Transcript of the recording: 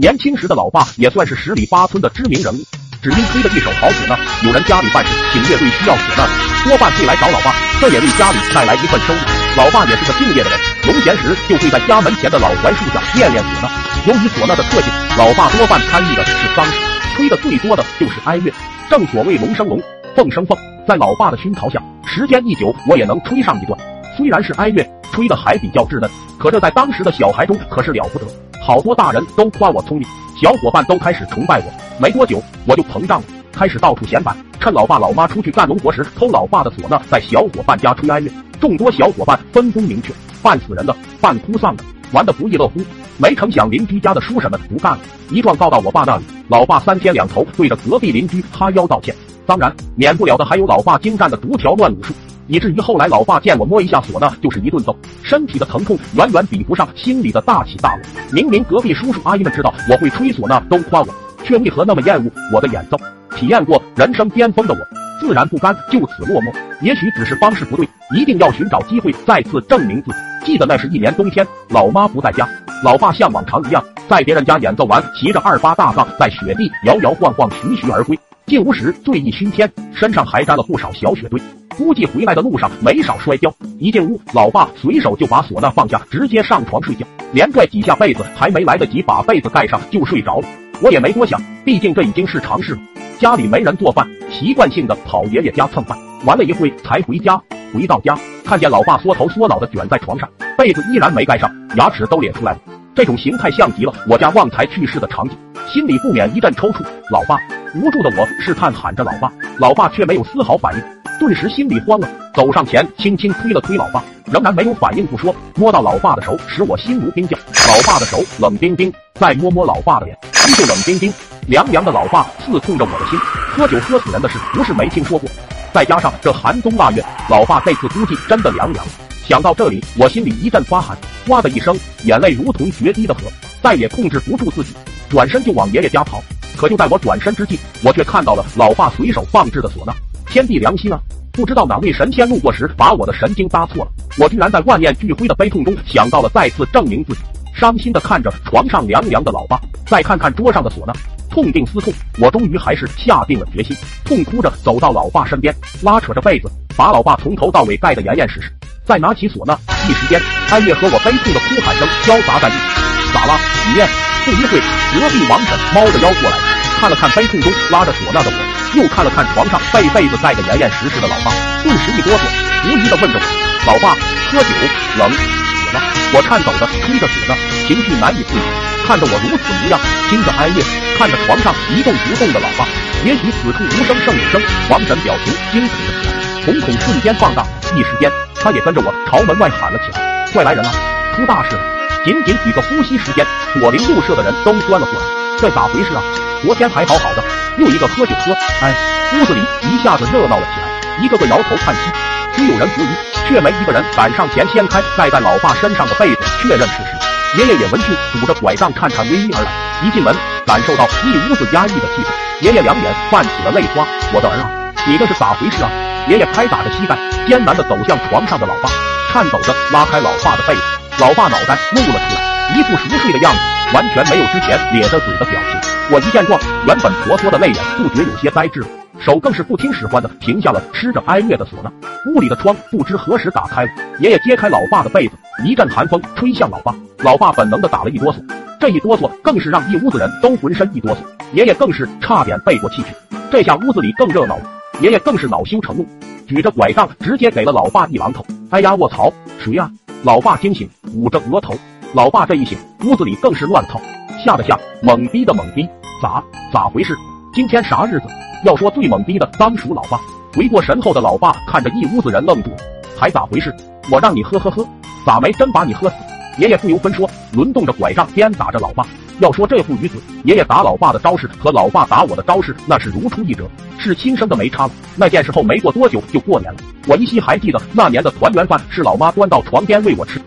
年轻时的老爸也算是十里八村的知名人物，只因吹的一手好唢呐，有人家里办事请乐队需要唢呐，多半会来找老爸，这也为家里带来一份收入。老爸也是个敬业的人，农闲时就会在家门前的老槐树下练练唢呐。由于唢呐的特性，老爸多半参与的是丧事，吹的最多的就是哀乐。正所谓龙生龙，凤生凤，在老爸的熏陶下，时间一久，我也能吹上一段。虽然是哀乐，吹的还比较稚嫩，可这在当时的小孩中可是了不得。好多大人都夸我聪明，小伙伴都开始崇拜我。没多久，我就膨胀了，开始到处显摆，趁老爸老妈出去干农活时偷老爸的唢呐，在小伙伴家吹哀乐。众多小伙伴分工明确，扮死人的，扮哭丧的，玩得不亦乐乎。没成想邻居家的叔婶们不干了，一状告到我爸那里。老爸三天两头对着隔壁邻居哈腰道歉，当然免不了的还有老爸精湛的独条乱武术。以至于后来，老爸见我摸一下唢呐，就是一顿揍，身体的疼痛远远比不上心里的大起大落。明明隔壁叔叔阿姨们知道我会吹唢呐，都夸我，却为何那么厌恶我的演奏？体验过人生巅峰的我，自然不甘就此落寞。也许只是方式不对，一定要寻找机会再次证明自己。记得那是一年冬天，老妈不在家，老爸像往常一样在别人家演奏完，骑着二八大杠在雪地摇摇晃晃，徐徐而归。进屋时醉意熏天，身上还沾了不少小雪堆。估计回来的路上没少摔跤。一进屋，老爸随手就把唢呐放下，直接上床睡觉，连拽几下被子，还没来得及把被子盖上就睡着了。我也没多想，毕竟这已经是常事了。家里没人做饭，习惯性的跑爷爷家蹭饭，玩了一会才回家。回到家，看见老爸缩头缩脑的卷在床上，被子依然没盖上，牙齿都咧出来了。这种形态像极了我家旺财去世的场景，心里不免一阵抽搐。老爸，无助的我试探喊着老爸，老爸却没有丝毫反应。顿时心里慌了，走上前轻轻推了推老爸，仍然没有反应不说，摸到老爸的手，使我心如冰窖。老爸的手冷冰冰，再摸摸老爸的脸，依旧冷冰冰。凉凉的老爸刺痛着我的心。喝酒喝死人的事不是没听说过，再加上这寒冬腊月，老爸这次估计真的凉凉。想到这里，我心里一阵发寒，哇的一声，眼泪如同决堤的河，再也控制不住自己，转身就往爷爷家跑。可就在我转身之际，我却看到了老爸随手放置的唢呐。天地良心啊！不知道哪位神仙路过时把我的神经搭错了，我居然在万念俱灰的悲痛中想到了再次证明自己。伤心的看着床上凉凉的老爸，再看看桌上的唢呐，痛定思痛，我终于还是下定了决心，痛哭着走到老爸身边，拉扯着被子，把老爸从头到尾盖得严严实实，再拿起唢呐，一时间，哀乐和我悲痛的哭喊声交杂在一起。咋啦，雨燕？不一会，隔壁王婶猫着腰过来，看了看悲痛中拉着唢呐的我。又看了看床上被被子盖得严严实实的老爸，顿时一哆嗦，无疑的问着我：“老爸，喝酒冷死了？”我颤抖的吹着唢呐，情绪难以自已。看着我如此模样，听着哀乐，看着床上一动不动的老爸，也许此处无声胜有声。王婶表情惊恐了起来，瞳孔瞬间放大，一时间，他也跟着我朝门外喊了起来：“快来人啊，出大事了！”仅仅几个呼吸时间，左邻右舍的人都钻了过来。这咋回事啊？昨天还好好的。又一个喝酒喝，哎，屋子里一下子热闹了起来，一个个摇头叹息。虽有人质疑，却没一个人敢上前掀开盖在老爸身上的被子，确认事实。爷爷也闻讯，拄着拐杖，颤颤巍巍而来。一进门，感受到一屋子压抑的气氛，爷爷两眼泛起了泪花。我的儿啊，你这是咋回事啊？爷爷拍打着膝盖，艰难地走向床上的老爸，颤抖着拉开老爸的被子。老爸脑袋露了出来，一副熟睡的样子，完全没有之前咧着嘴的表情。我一见状，原本婆娑的泪眼不觉有些呆滞了，手更是不听使唤的停下了吃着哀乐的唢呐。屋里的窗不知何时打开了，爷爷揭开老爸的被子，一阵寒风吹向老爸，老爸本能的打了一哆嗦，这一哆嗦更是让一屋子人都浑身一哆嗦，爷爷更是差点背过气去。这下屋子里更热闹了，爷爷更是恼羞成怒，举着拐杖直接给了老爸一榔头。哎呀，卧槽，谁呀？老爸惊醒，捂着额头。老爸这一醒，屋子里更是乱套，吓得吓，懵逼的懵逼。咋咋回事？今天啥日子？要说最懵逼的，当属老爸。回过神后的老爸看着一屋子人愣住了，还咋回事？我让你喝喝喝，咋没真把你喝死？爷爷不由分说，轮动着拐杖鞭打着老爸。要说这父与子，爷爷打老爸的招式和老爸打我的招式，那是如出一辙，是亲生的没差了。那件事后没过多久就过年了，我依稀还记得那年的团圆饭是老妈端到床边喂我吃，